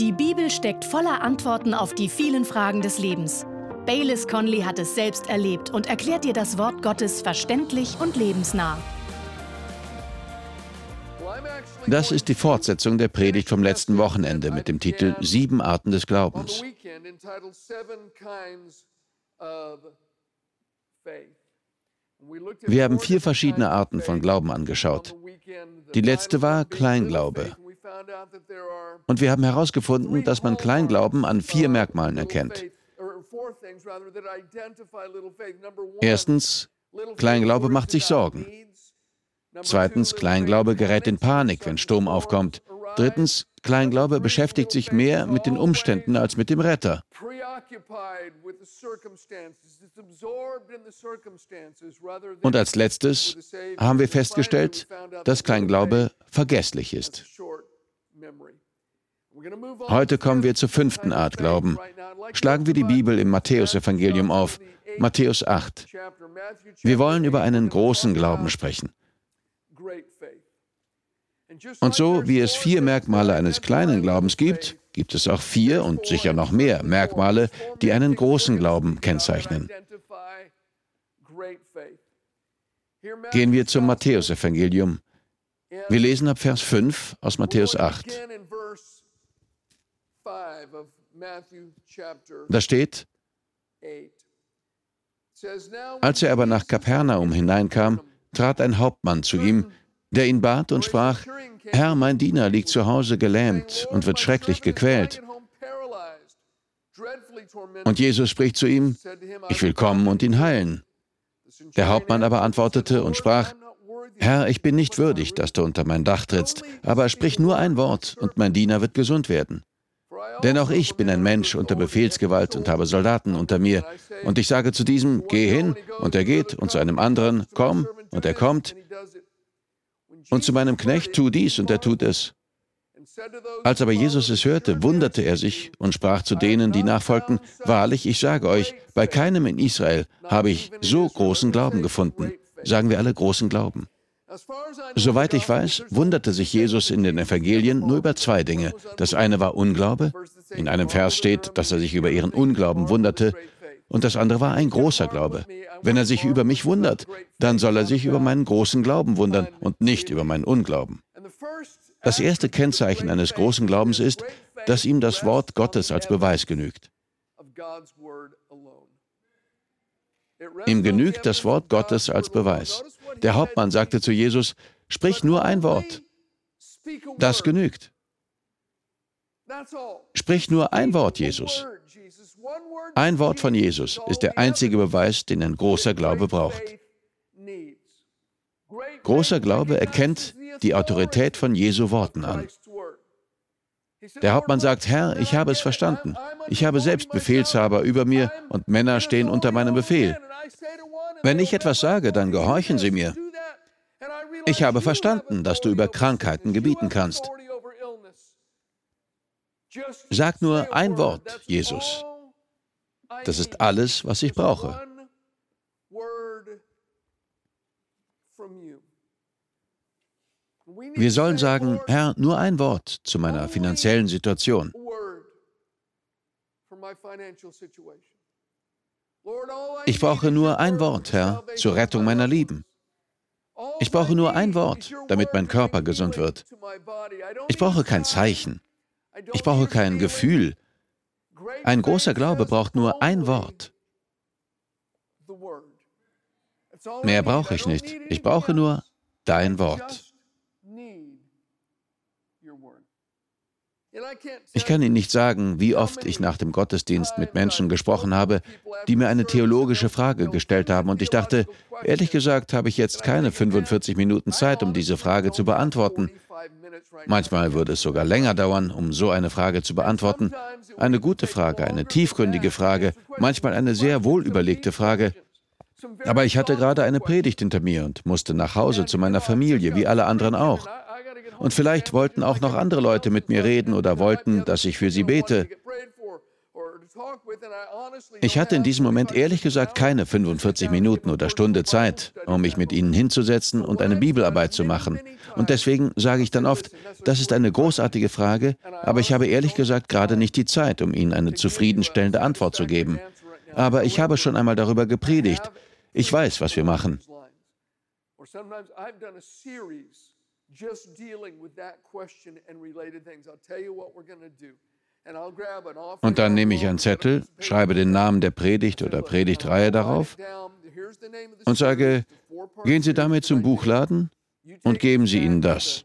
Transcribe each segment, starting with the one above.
Die Bibel steckt voller Antworten auf die vielen Fragen des Lebens. Baylis Conley hat es selbst erlebt und erklärt dir das Wort Gottes verständlich und lebensnah. Das ist die Fortsetzung der Predigt vom letzten Wochenende mit dem Titel Sieben Arten des Glaubens. Wir haben vier verschiedene Arten von Glauben angeschaut. Die letzte war Kleinglaube. Und wir haben herausgefunden, dass man Kleinglauben an vier Merkmalen erkennt. Erstens, Kleinglaube macht sich Sorgen. Zweitens, Kleinglaube gerät in Panik, wenn Sturm aufkommt. Drittens, Kleinglaube beschäftigt sich mehr mit den Umständen als mit dem Retter. Und als letztes haben wir festgestellt, dass Kleinglaube vergesslich ist. Heute kommen wir zur fünften Art Glauben. Schlagen wir die Bibel im Matthäusevangelium auf, Matthäus 8. Wir wollen über einen großen Glauben sprechen. Und so wie es vier Merkmale eines kleinen Glaubens gibt, gibt es auch vier und sicher noch mehr Merkmale, die einen großen Glauben kennzeichnen. Gehen wir zum Matthäusevangelium. Wir lesen ab Vers 5 aus Matthäus 8. Da steht, als er aber nach Kapernaum hineinkam, trat ein Hauptmann zu ihm, der ihn bat und sprach, Herr, mein Diener liegt zu Hause gelähmt und wird schrecklich gequält. Und Jesus spricht zu ihm, ich will kommen und ihn heilen. Der Hauptmann aber antwortete und sprach, Herr, ich bin nicht würdig, dass du unter mein Dach trittst, aber sprich nur ein Wort, und mein Diener wird gesund werden. Denn auch ich bin ein Mensch unter Befehlsgewalt und habe Soldaten unter mir. Und ich sage zu diesem, geh hin, und er geht, und zu einem anderen, komm, und er kommt. Und zu meinem Knecht, tu dies, und er tut es. Als aber Jesus es hörte, wunderte er sich und sprach zu denen, die nachfolgten, Wahrlich, ich sage euch, bei keinem in Israel habe ich so großen Glauben gefunden. Sagen wir alle großen Glauben. Soweit ich weiß, wunderte sich Jesus in den Evangelien nur über zwei Dinge. Das eine war Unglaube. In einem Vers steht, dass er sich über ihren Unglauben wunderte. Und das andere war ein großer Glaube. Wenn er sich über mich wundert, dann soll er sich über meinen großen Glauben wundern und nicht über meinen Unglauben. Das erste Kennzeichen eines großen Glaubens ist, dass ihm das Wort Gottes als Beweis genügt. Ihm genügt das Wort Gottes als Beweis. Der Hauptmann sagte zu Jesus, sprich nur ein Wort. Das genügt. Sprich nur ein Wort, Jesus. Ein Wort von Jesus ist der einzige Beweis, den ein großer Glaube braucht. Großer Glaube erkennt die Autorität von Jesu Worten an. Der Hauptmann sagt, Herr, ich habe es verstanden. Ich habe selbst Befehlshaber über mir und Männer stehen unter meinem Befehl. Wenn ich etwas sage, dann gehorchen sie mir. Ich habe verstanden, dass du über Krankheiten gebieten kannst. Sag nur ein Wort, Jesus. Das ist alles, was ich brauche. Wir sollen sagen, Herr, nur ein Wort zu meiner finanziellen Situation. Ich brauche nur ein Wort, Herr, zur Rettung meiner Lieben. Ich brauche nur ein Wort, damit mein Körper gesund wird. Ich brauche kein Zeichen. Ich brauche kein Gefühl. Ein großer Glaube braucht nur ein Wort. Mehr brauche ich nicht. Ich brauche nur dein Wort. Ich kann Ihnen nicht sagen, wie oft ich nach dem Gottesdienst mit Menschen gesprochen habe, die mir eine theologische Frage gestellt haben und ich dachte, ehrlich gesagt habe ich jetzt keine 45 Minuten Zeit, um diese Frage zu beantworten. Manchmal würde es sogar länger dauern, um so eine Frage zu beantworten. Eine gute Frage, eine tiefgründige Frage, manchmal eine sehr wohlüberlegte Frage. Aber ich hatte gerade eine Predigt hinter mir und musste nach Hause zu meiner Familie, wie alle anderen auch. Und vielleicht wollten auch noch andere Leute mit mir reden oder wollten, dass ich für sie bete. Ich hatte in diesem Moment ehrlich gesagt keine 45 Minuten oder Stunde Zeit, um mich mit ihnen hinzusetzen und eine Bibelarbeit zu machen. Und deswegen sage ich dann oft, das ist eine großartige Frage, aber ich habe ehrlich gesagt gerade nicht die Zeit, um Ihnen eine zufriedenstellende Antwort zu geben. Aber ich habe schon einmal darüber gepredigt. Ich weiß, was wir machen. Just dealing with that question and related things. I'll tell you what we're going to do. Und dann nehme ich einen Zettel, schreibe den Namen der Predigt oder Predigtreihe darauf und sage, gehen Sie damit zum Buchladen und geben Sie ihnen das.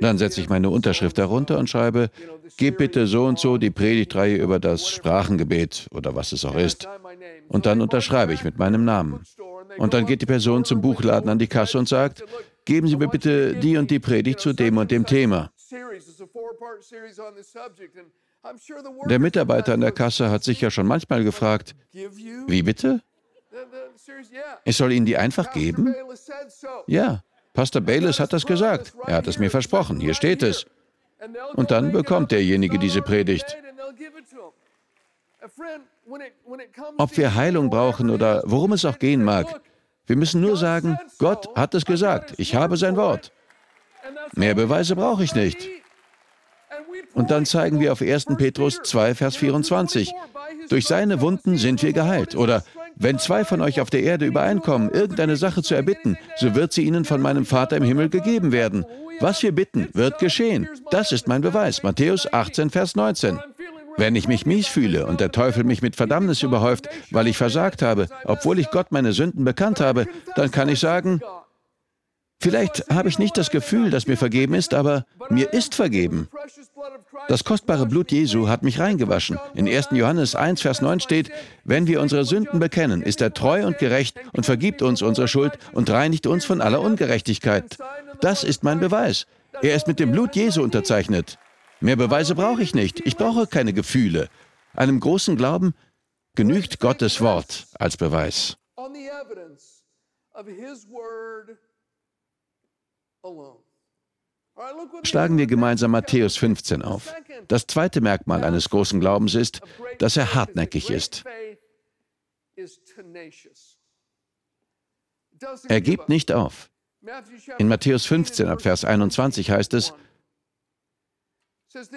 Dann setze ich meine Unterschrift darunter und schreibe, gib bitte so und so die Predigtreihe über das Sprachengebet oder was es auch ist. Und dann unterschreibe ich mit meinem Namen. Und dann geht die Person zum Buchladen an die Kasse und sagt, geben Sie mir bitte die und die Predigt zu dem und dem Thema. Der Mitarbeiter an der Kasse hat sich ja schon manchmal gefragt, wie bitte? Ich soll Ihnen die einfach geben? Ja, Pastor Bayless hat das gesagt. Er hat es mir versprochen. Hier steht es. Und dann bekommt derjenige diese Predigt. Ob wir Heilung brauchen oder worum es auch gehen mag, wir müssen nur sagen, Gott hat es gesagt. Ich habe sein Wort. Mehr Beweise brauche ich nicht. Und dann zeigen wir auf 1. Petrus 2, Vers 24. Durch seine Wunden sind wir geheilt. Oder wenn zwei von euch auf der Erde übereinkommen, irgendeine Sache zu erbitten, so wird sie ihnen von meinem Vater im Himmel gegeben werden. Was wir bitten, wird geschehen. Das ist mein Beweis. Matthäus 18, Vers 19. Wenn ich mich mies fühle und der Teufel mich mit Verdammnis überhäuft, weil ich versagt habe, obwohl ich Gott meine Sünden bekannt habe, dann kann ich sagen, Vielleicht habe ich nicht das Gefühl, dass mir vergeben ist, aber mir ist vergeben. Das kostbare Blut Jesu hat mich reingewaschen. In 1. Johannes 1, Vers 9 steht, wenn wir unsere Sünden bekennen, ist er treu und gerecht und vergibt uns unsere Schuld und reinigt uns von aller Ungerechtigkeit. Das ist mein Beweis. Er ist mit dem Blut Jesu unterzeichnet. Mehr Beweise brauche ich nicht. Ich brauche keine Gefühle. Einem großen Glauben genügt Gottes Wort als Beweis. Schlagen wir gemeinsam Matthäus 15 auf. Das zweite Merkmal eines großen Glaubens ist, dass er hartnäckig ist. Er gibt nicht auf. In Matthäus 15 ab Vers 21 heißt es,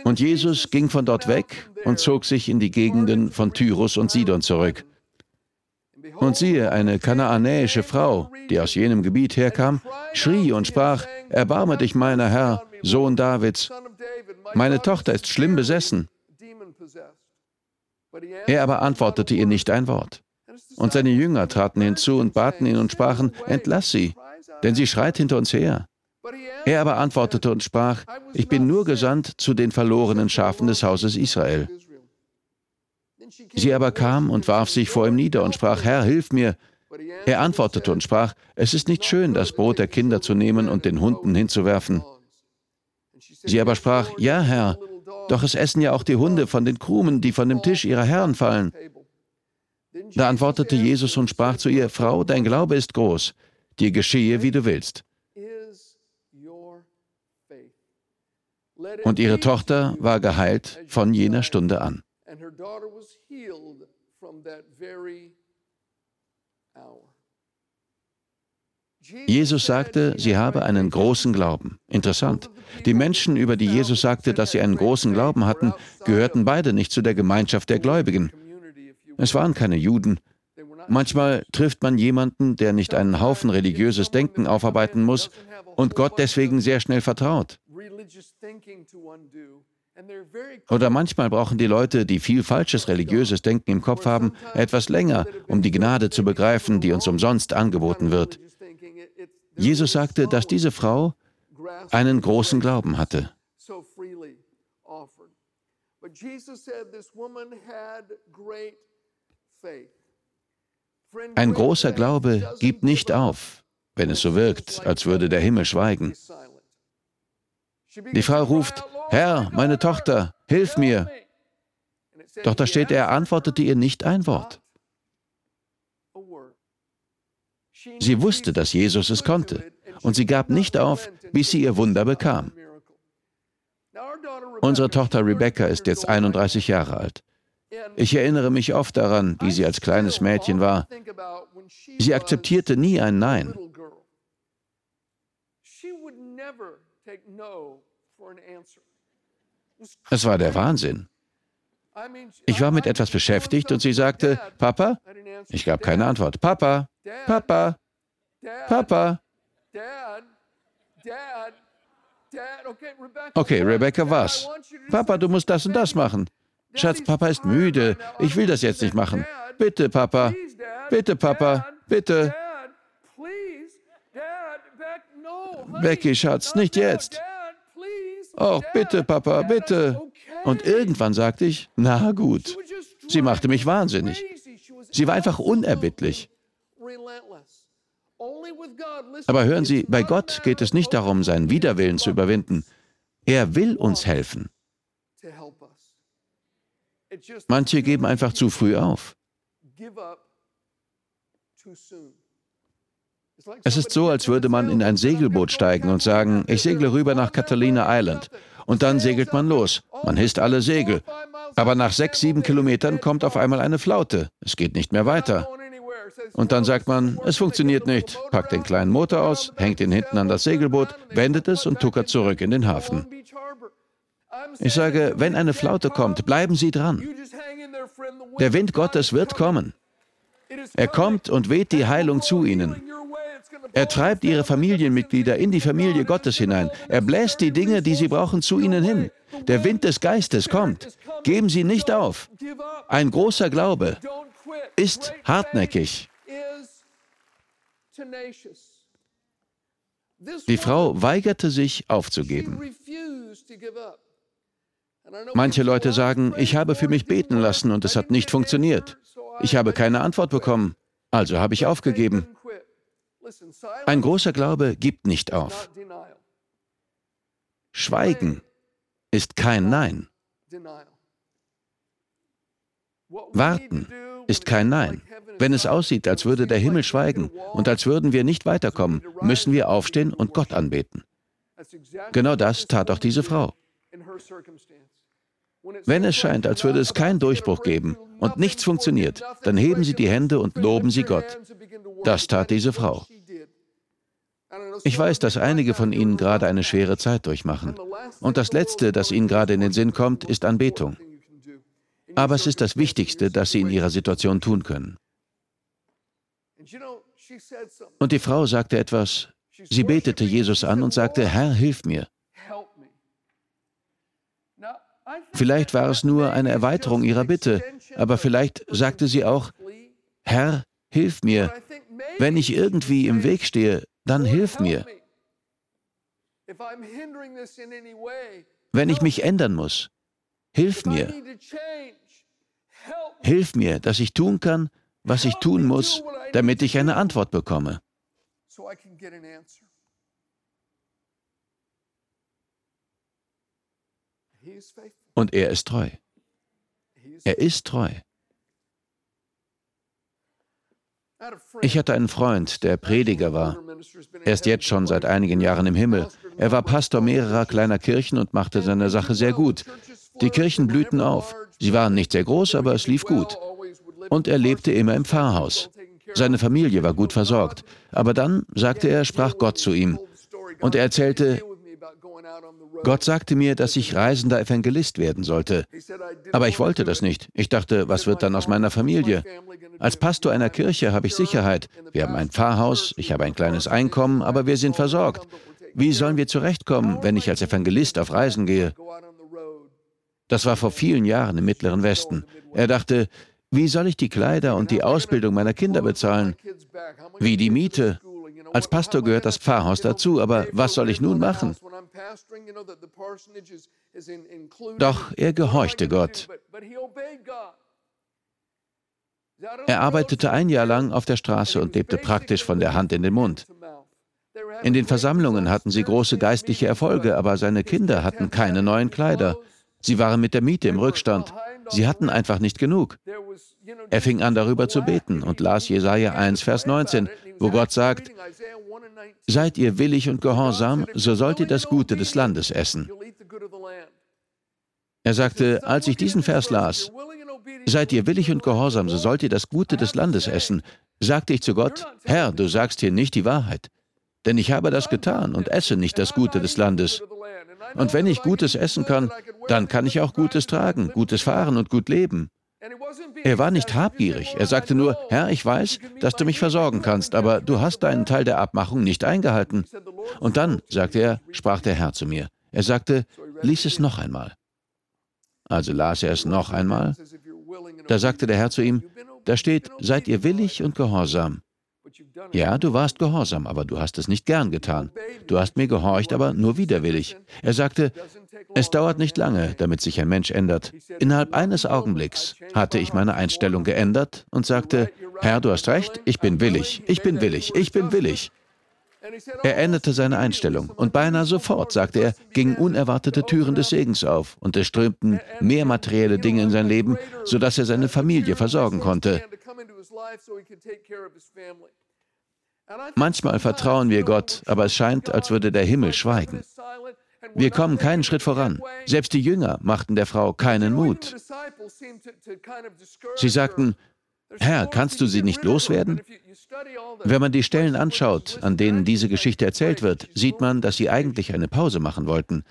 und Jesus ging von dort weg und zog sich in die Gegenden von Tyrus und Sidon zurück. Und siehe, eine kanaanäische Frau, die aus jenem Gebiet herkam, schrie und sprach, Erbarme dich, meiner Herr, Sohn Davids, meine Tochter ist schlimm besessen. Er aber antwortete ihr nicht ein Wort. Und seine Jünger traten hinzu und baten ihn und sprachen, Entlass sie, denn sie schreit hinter uns her. Er aber antwortete und sprach, Ich bin nur gesandt zu den verlorenen Schafen des Hauses Israel. Sie aber kam und warf sich vor ihm nieder und sprach, Herr, hilf mir. Er antwortete und sprach, es ist nicht schön, das Brot der Kinder zu nehmen und den Hunden hinzuwerfen. Sie aber sprach, ja, Herr, doch es essen ja auch die Hunde von den Krumen, die von dem Tisch ihrer Herren fallen. Da antwortete Jesus und sprach zu ihr, Frau, dein Glaube ist groß, dir geschehe, wie du willst. Und ihre Tochter war geheilt von jener Stunde an and her daughter was healed from that very hour. Jesus sagte, sie habe einen großen Glauben. Interessant. Die Menschen, über die Jesus sagte, dass sie einen großen Glauben hatten, gehörten beide nicht zu der Gemeinschaft der Gläubigen. Es waren keine Juden. Manchmal trifft man jemanden, der nicht einen Haufen religiöses Denken aufarbeiten muss und Gott deswegen sehr schnell vertraut. Oder manchmal brauchen die Leute, die viel falsches religiöses Denken im Kopf haben, etwas länger, um die Gnade zu begreifen, die uns umsonst angeboten wird. Jesus sagte, dass diese Frau einen großen Glauben hatte. Ein großer Glaube gibt nicht auf, wenn es so wirkt, als würde der Himmel schweigen. Die Frau ruft, Herr, meine Tochter, hilf mir. Doch da steht, er antwortete ihr nicht ein Wort. Sie wusste, dass Jesus es konnte, und sie gab nicht auf, bis sie ihr Wunder bekam. Unsere Tochter Rebecca ist jetzt 31 Jahre alt. Ich erinnere mich oft daran, wie sie als kleines Mädchen war. Sie akzeptierte nie ein Nein. Es war der Wahnsinn. Ich war mit etwas beschäftigt und sie sagte, Papa? Ich gab keine Antwort. Papa, Papa, Papa. Okay, Rebecca, was? Papa, du musst das und das machen. Schatz, Papa ist müde. Ich will das jetzt nicht machen. Bitte, Papa. Bitte, Papa. Bitte. Becky, Schatz, nicht jetzt. Oh, bitte, Papa, bitte. Und irgendwann sagte ich, na gut. Sie machte mich wahnsinnig. Sie war einfach unerbittlich. Aber hören Sie, bei Gott geht es nicht darum, seinen Widerwillen zu überwinden. Er will uns helfen. Manche geben einfach zu früh auf. Es ist so, als würde man in ein Segelboot steigen und sagen, ich segle rüber nach Catalina Island. Und dann segelt man los. Man hisst alle Segel. Aber nach sechs, sieben Kilometern kommt auf einmal eine Flaute. Es geht nicht mehr weiter. Und dann sagt man, es funktioniert nicht, packt den kleinen Motor aus, hängt ihn hinten an das Segelboot, wendet es und tuckert zurück in den Hafen. Ich sage, wenn eine Flaute kommt, bleiben Sie dran. Der Wind Gottes wird kommen. Er kommt und weht die Heilung zu ihnen. Er treibt ihre Familienmitglieder in die Familie Gottes hinein. Er bläst die Dinge, die sie brauchen, zu ihnen hin. Der Wind des Geistes kommt. Geben Sie nicht auf. Ein großer Glaube ist hartnäckig. Die Frau weigerte sich aufzugeben. Manche Leute sagen, ich habe für mich beten lassen und es hat nicht funktioniert. Ich habe keine Antwort bekommen, also habe ich aufgegeben. Ein großer Glaube gibt nicht auf. Schweigen ist kein Nein. Warten ist kein Nein. Wenn es aussieht, als würde der Himmel schweigen und als würden wir nicht weiterkommen, müssen wir aufstehen und Gott anbeten. Genau das tat auch diese Frau. Wenn es scheint, als würde es keinen Durchbruch geben und nichts funktioniert, dann heben Sie die Hände und loben Sie Gott. Das tat diese Frau. Ich weiß, dass einige von Ihnen gerade eine schwere Zeit durchmachen. Und das Letzte, das Ihnen gerade in den Sinn kommt, ist Anbetung. Aber es ist das Wichtigste, das Sie in Ihrer Situation tun können. Und die Frau sagte etwas, sie betete Jesus an und sagte, Herr, hilf mir. Vielleicht war es nur eine Erweiterung ihrer Bitte, aber vielleicht sagte sie auch, Herr, hilf mir. Wenn ich irgendwie im Weg stehe, dann hilf mir. Wenn ich mich ändern muss, hilf mir. Hilf mir, dass ich tun kann, was ich tun muss, damit ich eine Antwort bekomme. Und er ist treu. Er ist treu. Ich hatte einen Freund, der Prediger war. Er ist jetzt schon seit einigen Jahren im Himmel. Er war Pastor mehrerer kleiner Kirchen und machte seine Sache sehr gut. Die Kirchen blühten auf. Sie waren nicht sehr groß, aber es lief gut. Und er lebte immer im Pfarrhaus. Seine Familie war gut versorgt. Aber dann, sagte er, sprach Gott zu ihm. Und er erzählte, Gott sagte mir, dass ich reisender Evangelist werden sollte. Aber ich wollte das nicht. Ich dachte, was wird dann aus meiner Familie? Als Pastor einer Kirche habe ich Sicherheit. Wir haben ein Pfarrhaus, ich habe ein kleines Einkommen, aber wir sind versorgt. Wie sollen wir zurechtkommen, wenn ich als Evangelist auf Reisen gehe? Das war vor vielen Jahren im Mittleren Westen. Er dachte, wie soll ich die Kleider und die Ausbildung meiner Kinder bezahlen? Wie die Miete? Als Pastor gehört das Pfarrhaus dazu, aber was soll ich nun machen? Doch er gehorchte Gott. Er arbeitete ein Jahr lang auf der Straße und lebte praktisch von der Hand in den Mund. In den Versammlungen hatten sie große geistliche Erfolge, aber seine Kinder hatten keine neuen Kleider. Sie waren mit der Miete im Rückstand. Sie hatten einfach nicht genug. Er fing an darüber zu beten und las Jesaja 1, Vers 19, wo Gott sagt: Seid ihr willig und gehorsam, so sollt ihr das Gute des Landes essen. Er sagte, als ich diesen Vers las, Seid ihr willig und gehorsam, so sollt ihr das Gute des Landes essen, sagte ich zu Gott, Herr, du sagst hier nicht die Wahrheit. Denn ich habe das getan und esse nicht das Gute des Landes. Und wenn ich Gutes essen kann, dann kann ich auch Gutes tragen, Gutes fahren und gut leben. Er war nicht habgierig. Er sagte nur, Herr, ich weiß, dass du mich versorgen kannst, aber du hast deinen Teil der Abmachung nicht eingehalten. Und dann, sagte er, sprach der Herr zu mir. Er sagte, lies es noch einmal. Also las er es noch einmal. Da sagte der Herr zu ihm, da steht, seid ihr willig und gehorsam. Ja, du warst gehorsam, aber du hast es nicht gern getan. Du hast mir gehorcht, aber nur widerwillig. Er sagte, es dauert nicht lange, damit sich ein Mensch ändert. Innerhalb eines Augenblicks hatte ich meine Einstellung geändert und sagte, Herr, du hast recht, ich bin willig, ich bin willig, ich bin willig. Er änderte seine Einstellung und beinahe sofort, sagte er, gingen unerwartete Türen des Segens auf und es strömten mehr materielle Dinge in sein Leben, sodass er seine Familie versorgen konnte. Manchmal vertrauen wir Gott, aber es scheint, als würde der Himmel schweigen. Wir kommen keinen Schritt voran. Selbst die Jünger machten der Frau keinen Mut. Sie sagten, Herr, kannst du sie nicht loswerden? Wenn man die Stellen anschaut, an denen diese Geschichte erzählt wird, sieht man, dass sie eigentlich eine Pause machen wollten.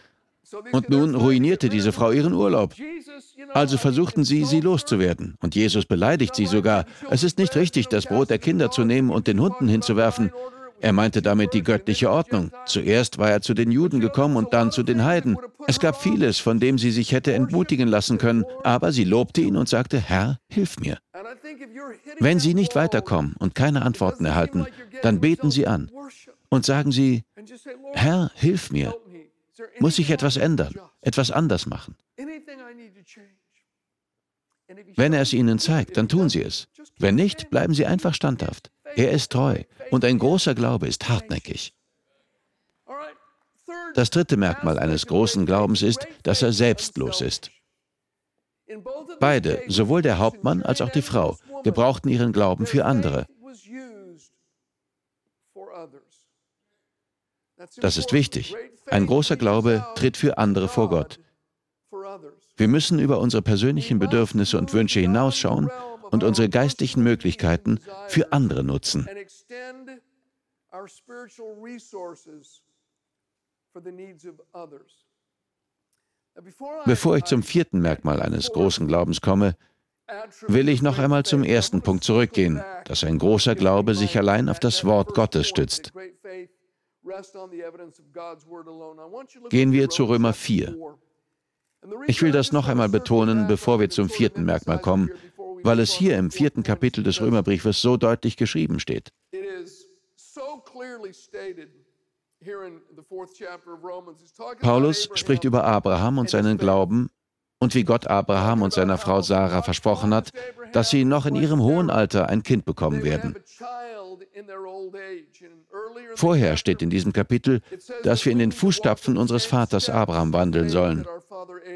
Und nun ruinierte diese Frau ihren Urlaub. Also versuchten sie, sie loszuwerden. Und Jesus beleidigt sie sogar. Es ist nicht richtig, das Brot der Kinder zu nehmen und den Hunden hinzuwerfen. Er meinte damit die göttliche Ordnung. Zuerst war er zu den Juden gekommen und dann zu den Heiden. Es gab vieles, von dem sie sich hätte entmutigen lassen können, aber sie lobte ihn und sagte, Herr, hilf mir. Wenn Sie nicht weiterkommen und keine Antworten erhalten, dann beten Sie an und sagen Sie, Herr, hilf mir. Muss ich etwas ändern, etwas anders machen? Wenn er es Ihnen zeigt, dann tun Sie es. Wenn nicht, bleiben Sie einfach standhaft. Er ist treu und ein großer Glaube ist hartnäckig. Das dritte Merkmal eines großen Glaubens ist, dass er selbstlos ist. Beide, sowohl der Hauptmann als auch die Frau, gebrauchten ihren Glauben für andere. Das ist wichtig. Ein großer Glaube tritt für andere vor Gott. Wir müssen über unsere persönlichen Bedürfnisse und Wünsche hinausschauen und unsere geistlichen Möglichkeiten für andere nutzen. Bevor ich zum vierten Merkmal eines großen Glaubens komme, will ich noch einmal zum ersten Punkt zurückgehen, dass ein großer Glaube sich allein auf das Wort Gottes stützt. Gehen wir zu Römer 4. Ich will das noch einmal betonen, bevor wir zum vierten Merkmal kommen, weil es hier im vierten Kapitel des Römerbriefes so deutlich geschrieben steht. Paulus spricht über Abraham und seinen Glauben und wie Gott Abraham und seiner Frau Sarah versprochen hat, dass sie noch in ihrem hohen Alter ein Kind bekommen werden. Vorher steht in diesem Kapitel, dass wir in den Fußstapfen unseres Vaters Abraham wandeln sollen.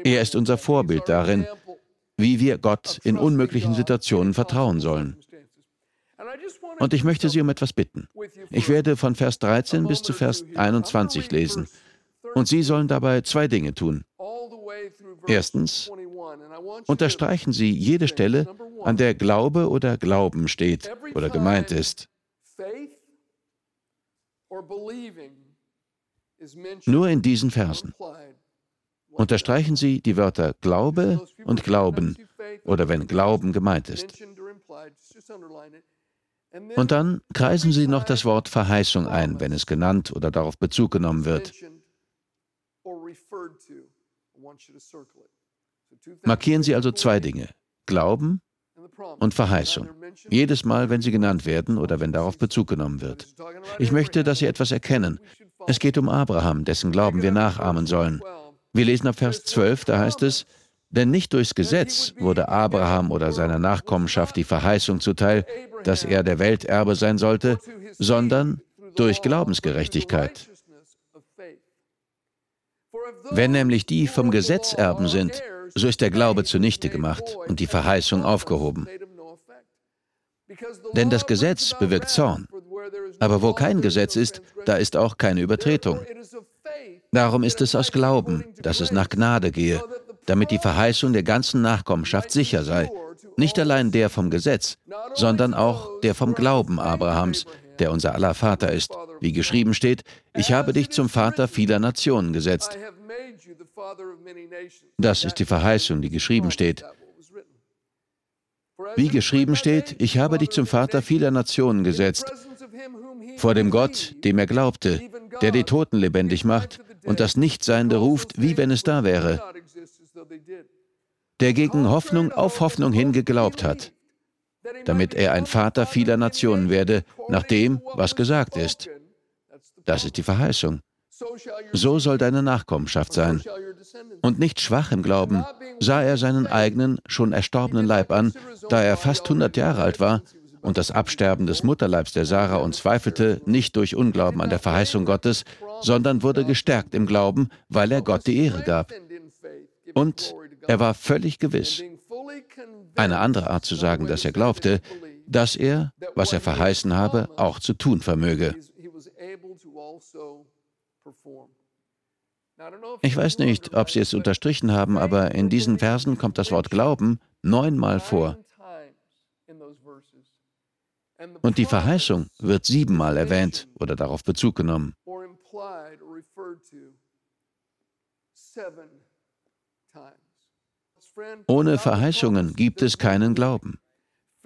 Er ist unser Vorbild darin, wie wir Gott in unmöglichen Situationen vertrauen sollen. Und ich möchte Sie um etwas bitten. Ich werde von Vers 13 bis zu Vers 21 lesen. Und Sie sollen dabei zwei Dinge tun. Erstens, unterstreichen Sie jede Stelle, an der Glaube oder Glauben steht oder gemeint ist. Nur in diesen Versen. Unterstreichen Sie die Wörter Glaube und Glauben oder wenn Glauben gemeint ist. Und dann kreisen Sie noch das Wort Verheißung ein, wenn es genannt oder darauf Bezug genommen wird. Markieren Sie also zwei Dinge, Glauben und Verheißung. Jedes Mal, wenn sie genannt werden oder wenn darauf Bezug genommen wird. Ich möchte, dass Sie etwas erkennen. Es geht um Abraham, dessen Glauben wir nachahmen sollen. Wir lesen ab Vers 12, da heißt es, denn nicht durchs Gesetz wurde Abraham oder seiner Nachkommenschaft die Verheißung zuteil, dass er der Welterbe sein sollte, sondern durch Glaubensgerechtigkeit. Wenn nämlich die vom Gesetz erben sind, so ist der Glaube zunichte gemacht und die Verheißung aufgehoben. Denn das Gesetz bewirkt Zorn. Aber wo kein Gesetz ist, da ist auch keine Übertretung. Darum ist es aus Glauben, dass es nach Gnade gehe, damit die Verheißung der ganzen Nachkommenschaft sicher sei. Nicht allein der vom Gesetz, sondern auch der vom Glauben Abrahams, der unser aller Vater ist. Wie geschrieben steht, ich habe dich zum Vater vieler Nationen gesetzt. Das ist die Verheißung, die geschrieben steht. Wie geschrieben steht, ich habe dich zum Vater vieler Nationen gesetzt, vor dem Gott, dem er glaubte, der die Toten lebendig macht und das Nichtseiende ruft, wie wenn es da wäre, der gegen Hoffnung auf Hoffnung hin geglaubt hat, damit er ein Vater vieler Nationen werde, nach dem, was gesagt ist. Das ist die Verheißung. So soll deine Nachkommenschaft sein. Und nicht schwach im Glauben sah er seinen eigenen, schon erstorbenen Leib an, da er fast 100 Jahre alt war und das Absterben des Mutterleibs der Sarah und zweifelte nicht durch Unglauben an der Verheißung Gottes, sondern wurde gestärkt im Glauben, weil er Gott die Ehre gab. Und er war völlig gewiss. Eine andere Art zu sagen, dass er glaubte, dass er, was er verheißen habe, auch zu tun vermöge. Ich weiß nicht, ob Sie es unterstrichen haben, aber in diesen Versen kommt das Wort Glauben neunmal vor. Und die Verheißung wird siebenmal erwähnt oder darauf Bezug genommen. Ohne Verheißungen gibt es keinen Glauben.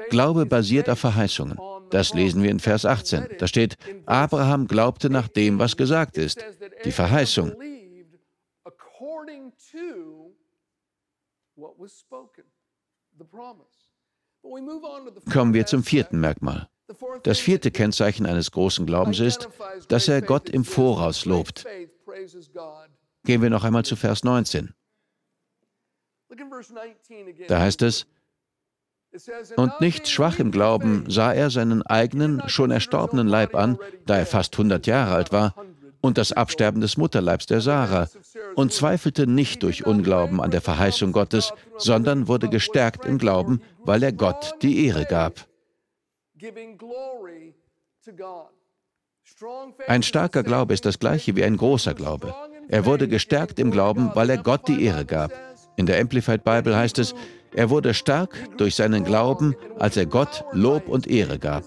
Glaube basiert auf Verheißungen. Das lesen wir in Vers 18. Da steht, Abraham glaubte nach dem, was gesagt ist. Die Verheißung. Kommen wir zum vierten Merkmal. Das vierte Kennzeichen eines großen Glaubens ist, dass er Gott im Voraus lobt. Gehen wir noch einmal zu Vers 19. Da heißt es, und nicht schwach im Glauben sah er seinen eigenen, schon erstorbenen Leib an, da er fast 100 Jahre alt war, und das Absterben des Mutterleibs der Sarah, und zweifelte nicht durch Unglauben an der Verheißung Gottes, sondern wurde gestärkt im Glauben, weil er Gott die Ehre gab. Ein starker Glaube ist das gleiche wie ein großer Glaube. Er wurde gestärkt im Glauben, weil er Gott die Ehre gab. In der Amplified Bible heißt es, er wurde stark durch seinen Glauben, als er Gott Lob und Ehre gab.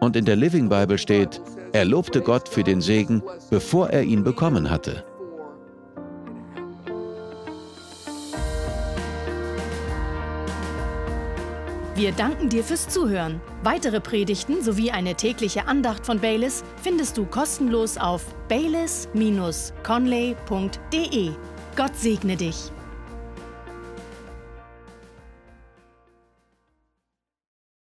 Und in der Living Bible steht, er lobte Gott für den Segen, bevor er ihn bekommen hatte. Wir danken dir fürs Zuhören. Weitere Predigten sowie eine tägliche Andacht von Baylis findest du kostenlos auf baylis-conley.de. Gott segne dich.